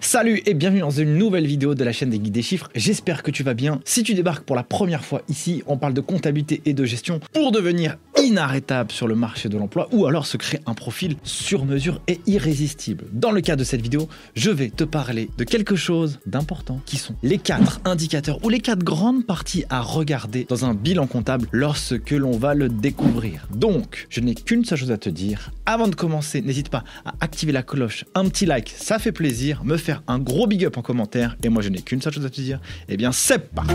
Salut et bienvenue dans une nouvelle vidéo de la chaîne des guides des chiffres. J'espère que tu vas bien. Si tu débarques pour la première fois ici, on parle de comptabilité et de gestion pour devenir inarrêtable sur le marché de l'emploi ou alors se créer un profil sur mesure et irrésistible. Dans le cas de cette vidéo, je vais te parler de quelque chose d'important qui sont les quatre indicateurs ou les quatre grandes parties à regarder dans un bilan comptable lorsque l'on va le découvrir. Donc, je n'ai qu'une seule chose à te dire. Avant de commencer, n'hésite pas à activer la cloche, un petit like, ça fait plaisir, faire un gros big up en commentaire. Et moi, je n'ai qu'une seule chose à te dire. Eh bien, c'est parti.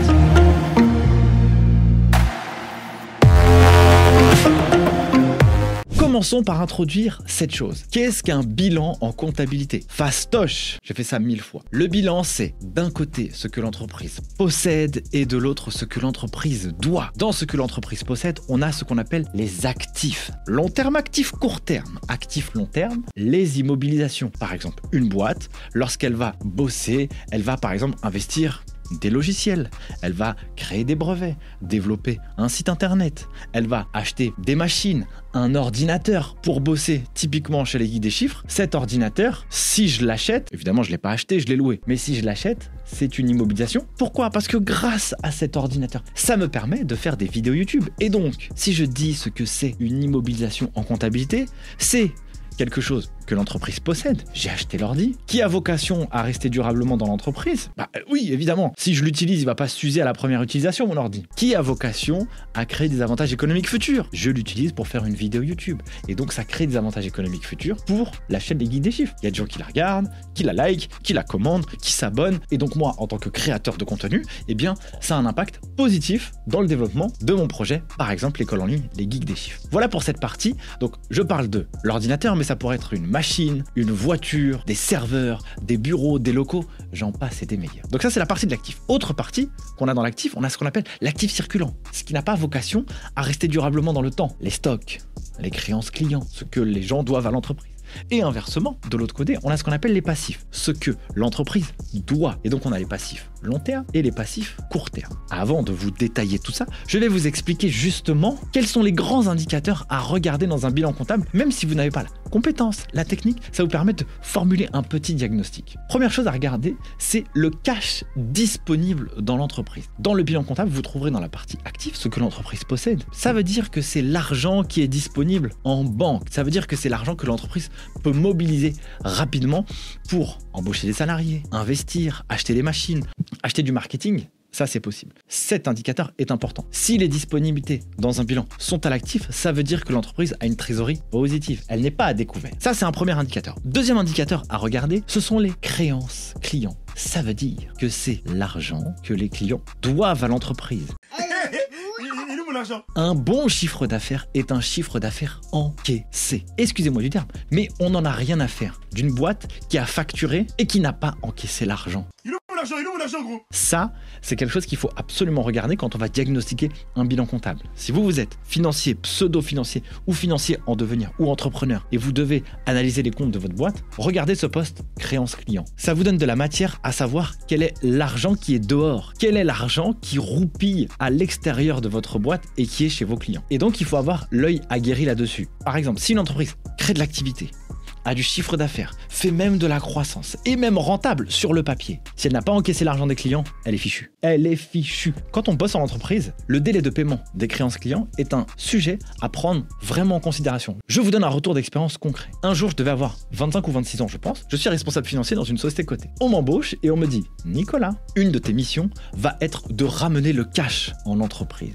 Commençons par introduire cette chose. Qu'est-ce qu'un bilan en comptabilité? Fastoche J'ai fait ça mille fois. Le bilan, c'est d'un côté ce que l'entreprise possède et de l'autre ce que l'entreprise doit. Dans ce que l'entreprise possède, on a ce qu'on appelle les actifs. Long terme, actif court terme. Actif long terme, les immobilisations. Par exemple, une boîte, lorsqu'elle va bosser, elle va par exemple investir des logiciels, elle va créer des brevets, développer un site internet, elle va acheter des machines, un ordinateur pour bosser typiquement chez les guides des chiffres. Cet ordinateur, si je l'achète, évidemment je ne l'ai pas acheté, je l'ai loué, mais si je l'achète, c'est une immobilisation. Pourquoi? Parce que grâce à cet ordinateur, ça me permet de faire des vidéos YouTube. Et donc, si je dis ce que c'est une immobilisation en comptabilité, c'est quelque chose que l'entreprise possède. J'ai acheté l'ordi. Qui a vocation à rester durablement dans l'entreprise? Bah oui, évidemment. Si je l'utilise, il va pas s'user à la première utilisation, mon ordi. Qui a vocation à créer des avantages économiques futurs? Je l'utilise pour faire une vidéo YouTube. Et donc ça crée des avantages économiques futurs pour la chaîne des guides des chiffres. Il y a des gens qui la regardent, qui la like, qui la commandent, qui s'abonnent. Et donc moi, en tant que créateur de contenu, eh bien, ça a un impact positif dans le développement de mon projet. Par exemple, l'école en ligne, les geeks des chiffres. Voilà pour cette partie. Donc je parle de l'ordinateur, mais ça pourrait être une machine, une voiture, des serveurs, des bureaux, des locaux, j'en passe et des meilleurs. Donc ça c'est la partie de l'actif. Autre partie qu'on a dans l'actif, on a ce qu'on appelle l'actif circulant, ce qui n'a pas vocation à rester durablement dans le temps. Les stocks, les créances clients, ce que les gens doivent à l'entreprise. Et inversement, de l'autre côté, on a ce qu'on appelle les passifs, ce que l'entreprise doit. Et donc on a les passifs long terme et les passifs court terme. Avant de vous détailler tout ça, je vais vous expliquer justement quels sont les grands indicateurs à regarder dans un bilan comptable, même si vous n'avez pas la compétence, la technique, ça vous permet de formuler un petit diagnostic. Première chose à regarder, c'est le cash disponible dans l'entreprise. Dans le bilan comptable, vous trouverez dans la partie active ce que l'entreprise possède. Ça veut dire que c'est l'argent qui est disponible en banque. Ça veut dire que c'est l'argent que l'entreprise peut mobiliser rapidement pour embaucher des salariés, investir, acheter des machines, acheter du marketing, ça, c'est possible. Cet indicateur est important. Si les disponibilités dans un bilan sont à l'actif, ça veut dire que l'entreprise a une trésorerie positive. Elle n'est pas à découvert. Ça, c'est un premier indicateur. Deuxième indicateur à regarder, ce sont les créances clients. Ça veut dire que c'est l'argent que les clients doivent à l'entreprise. Un bon chiffre d'affaires est un chiffre d'affaires encaissé. Excusez-moi du terme, mais on n'en a rien à faire d'une boîte qui a facturé et qui n'a pas encaissé l'argent. Ça, c'est quelque chose qu'il faut absolument regarder quand on va diagnostiquer un bilan comptable. Si vous, vous êtes financier, pseudo-financier ou financier en devenir ou entrepreneur et vous devez analyser les comptes de votre boîte, regardez ce poste créance client. Ça vous donne de la matière à savoir quel est l'argent qui est dehors, quel est l'argent qui roupille à l'extérieur de votre boîte et qui est chez vos clients. Et donc, il faut avoir l'œil aguerri là-dessus. Par exemple, si une entreprise crée de l'activité, a du chiffre d'affaires, fait même de la croissance et même rentable sur le papier. Si elle n'a pas encaissé l'argent des clients, elle est fichue. Elle est fichue. Quand on bosse en entreprise, le délai de paiement des créances clients est un sujet à prendre vraiment en considération. Je vous donne un retour d'expérience concret. Un jour, je devais avoir 25 ou 26 ans, je pense. Je suis responsable financier dans une société cotée. On m'embauche et on me dit Nicolas, une de tes missions va être de ramener le cash en entreprise.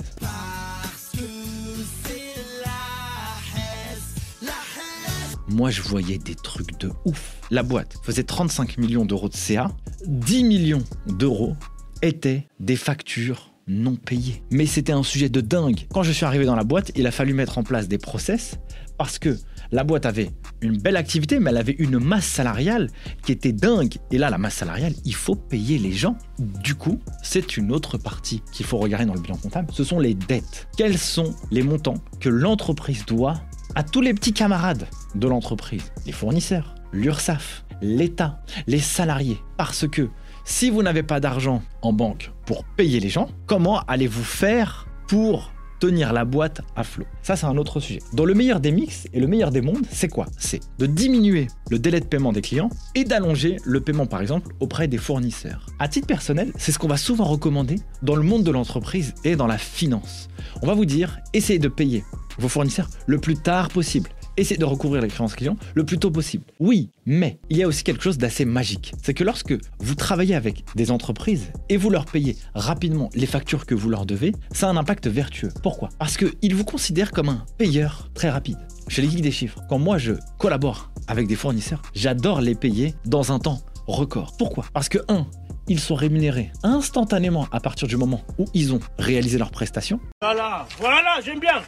Moi je voyais des trucs de ouf. La boîte faisait 35 millions d'euros de CA, 10 millions d'euros étaient des factures non payées. Mais c'était un sujet de dingue. Quand je suis arrivé dans la boîte, il a fallu mettre en place des process parce que la boîte avait une belle activité, mais elle avait une masse salariale qui était dingue. Et là, la masse salariale, il faut payer les gens. Du coup, c'est une autre partie qu'il faut regarder dans le bilan comptable. Ce sont les dettes. Quels sont les montants que l'entreprise doit à tous les petits camarades de l'entreprise, les fournisseurs, l'URSSAF, l'État, les salariés. Parce que si vous n'avez pas d'argent en banque pour payer les gens, comment allez-vous faire pour tenir la boîte à flot. Ça, c'est un autre sujet. Dans le meilleur des mix et le meilleur des mondes, c'est quoi? C'est de diminuer le délai de paiement des clients et d'allonger le paiement, par exemple, auprès des fournisseurs. À titre personnel, c'est ce qu'on va souvent recommander dans le monde de l'entreprise et dans la finance. On va vous dire, essayez de payer vos fournisseurs le plus tard possible essayez de recouvrir les créances clients le plus tôt possible. Oui, mais il y a aussi quelque chose d'assez magique. C'est que lorsque vous travaillez avec des entreprises et vous leur payez rapidement les factures que vous leur devez, ça a un impact vertueux. Pourquoi? Parce qu'ils vous considèrent comme un payeur très rapide. Chez les geeks des chiffres, quand moi je collabore avec des fournisseurs, j'adore les payer dans un temps record. Pourquoi? Parce que, un, ils sont rémunérés instantanément à partir du moment où ils ont réalisé leurs prestations. Voilà, voilà, j'aime bien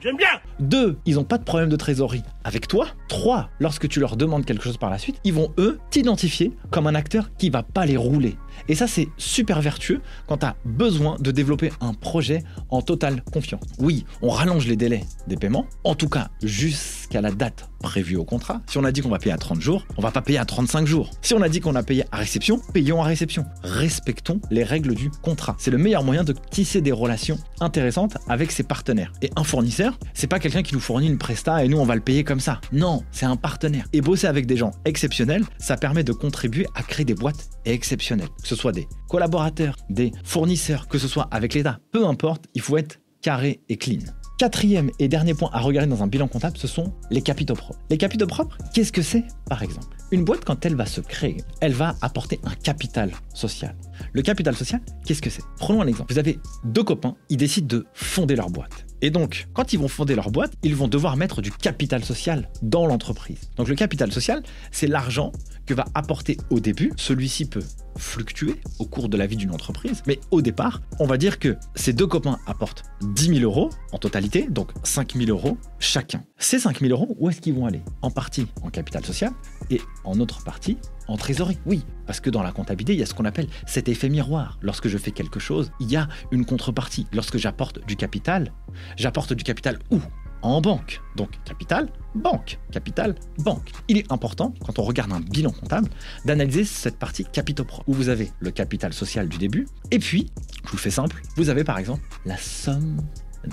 J'aime bien Deux, ils n'ont pas de problème de trésorerie avec toi. Trois, lorsque tu leur demandes quelque chose par la suite, ils vont eux t'identifier comme un acteur qui va pas les rouler. Et ça, c'est super vertueux quand tu as besoin de développer un projet en totale confiance. Oui, on rallonge les délais des paiements, en tout cas jusqu'à la date prévue au contrat. Si on a dit qu'on va payer à 30 jours, on va pas payer à 35 jours. Si on a dit qu'on a payé à réception, payons à réception. Respectons les règles du contrat. C'est le meilleur moyen de tisser des relations intéressantes avec ses partenaires. Et un fournisseur, c'est pas quelqu'un qui nous fournit une presta et nous on va le payer comme ça. Non, c'est un partenaire. Et bosser avec des gens exceptionnels, ça permet de contribuer à créer des boîtes exceptionnelles que ce soit des collaborateurs, des fournisseurs, que ce soit avec l'État, peu importe, il faut être carré et clean. Quatrième et dernier point à regarder dans un bilan comptable, ce sont les capitaux propres. Les capitaux propres, qu'est-ce que c'est par exemple? Une boîte, quand elle va se créer, elle va apporter un capital social. Le capital social, qu'est-ce que c'est? Prenons un exemple. Vous avez deux copains, ils décident de fonder leur boîte. Et donc, quand ils vont fonder leur boîte, ils vont devoir mettre du capital social dans l'entreprise. Donc le capital social, c'est l'argent que va apporter au début. Celui-ci peut fluctuer au cours de la vie d'une entreprise, mais au départ, on va dire que ces deux copains apportent 10 000 euros en totalité, donc 5 000 euros chacun. Ces 5 000 euros, où est-ce qu'ils vont aller? En partie en capital social et en autre partie en trésorerie. Oui, parce que dans la comptabilité, il y a ce qu'on appelle cet effet miroir. Lorsque je fais quelque chose, il y a une contrepartie. Lorsque j'apporte du capital, j'apporte du capital où? En banque. Donc capital, banque, capital, banque. Il est important, quand on regarde un bilan comptable, d'analyser cette partie capitaux propres, où vous avez le capital social du début, et puis, je vous fais simple, vous avez par exemple la somme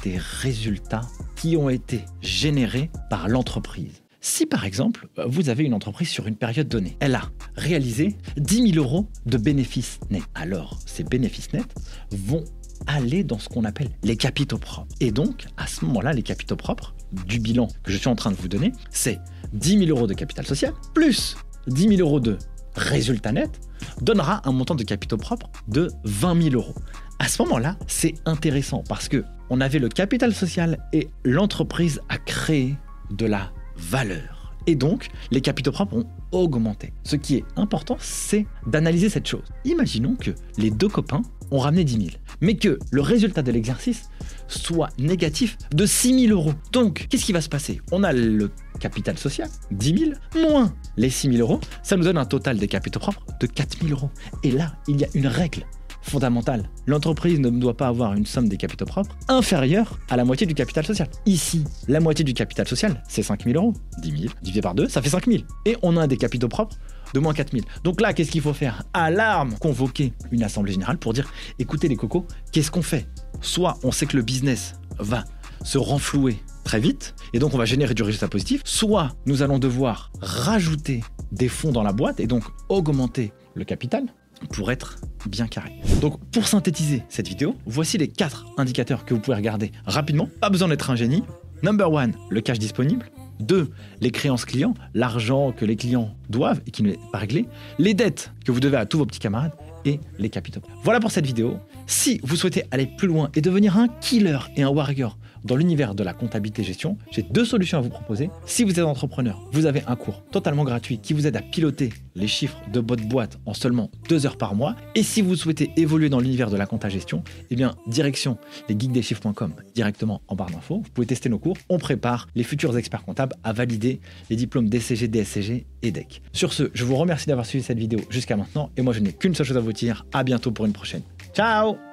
des résultats qui ont été générés par l'entreprise. Si par exemple, vous avez une entreprise sur une période donnée, elle a réalisé 10 000 euros de bénéfices nets, alors ces bénéfices nets vont aller dans ce qu'on appelle les capitaux propres. Et donc, à ce moment-là, les capitaux propres du bilan que je suis en train de vous donner, c'est 10 000 euros de capital social plus 10 000 euros de résultat net donnera un montant de capitaux propres de 20 000 euros. À ce moment-là, c'est intéressant parce que on avait le capital social et l'entreprise a créé de la valeur. Et donc, les capitaux propres ont augmenté. Ce qui est important, c'est d'analyser cette chose. Imaginons que les deux copains ont ramené 10 000, mais que le résultat de l'exercice soit négatif de 6 000 euros. Donc, qu'est-ce qui va se passer? On a le capital social, 10 000, moins les 6 000 euros, ça nous donne un total des capitaux propres de 4 000 euros. Et là, il y a une règle fondamentale. L'entreprise ne doit pas avoir une somme des capitaux propres inférieure à la moitié du capital social. Ici, la moitié du capital social, c'est 5 000 euros. 10 000 divisé par 2, ça fait 5 000. Et on a des capitaux propres de moins 4 000. Donc là, qu'est-ce qu'il faut faire? Alarme Convoquer une assemblée générale pour dire écoutez les cocos, qu'est-ce qu'on fait? Soit on sait que le business va se renflouer très vite, et donc on va générer du résultat positif, soit nous allons devoir rajouter des fonds dans la boîte et donc augmenter le capital, pour être bien carré. Donc pour synthétiser cette vidéo, voici les quatre indicateurs que vous pouvez regarder rapidement. Pas besoin d'être un génie. Number one, le cash disponible. 2. Les créances clients, l'argent que les clients doivent et qui n'est pas réglé. Les dettes que vous devez à tous vos petits camarades et les capitaux. Voilà pour cette vidéo. Si vous souhaitez aller plus loin et devenir un killer et un warrior dans l'univers de la comptabilité gestion, j'ai deux solutions à vous proposer. Si vous êtes entrepreneur, vous avez un cours totalement gratuit qui vous aide à piloter les chiffres de votre boîte en seulement deux heures par mois. Et si vous souhaitez évoluer dans l'univers de la compta gestion, eh bien, direction lesgeekdeschiffres.com directement en barre d'infos. Vous pouvez tester nos cours. On prépare les futurs experts comptables à valider les diplômes DCG, DSCG et DEC. Sur ce, je vous remercie d'avoir suivi cette vidéo jusqu'à maintenant et moi je n'ai qu'une seule chose à vous dire. À bientôt pour une prochaine. Ciao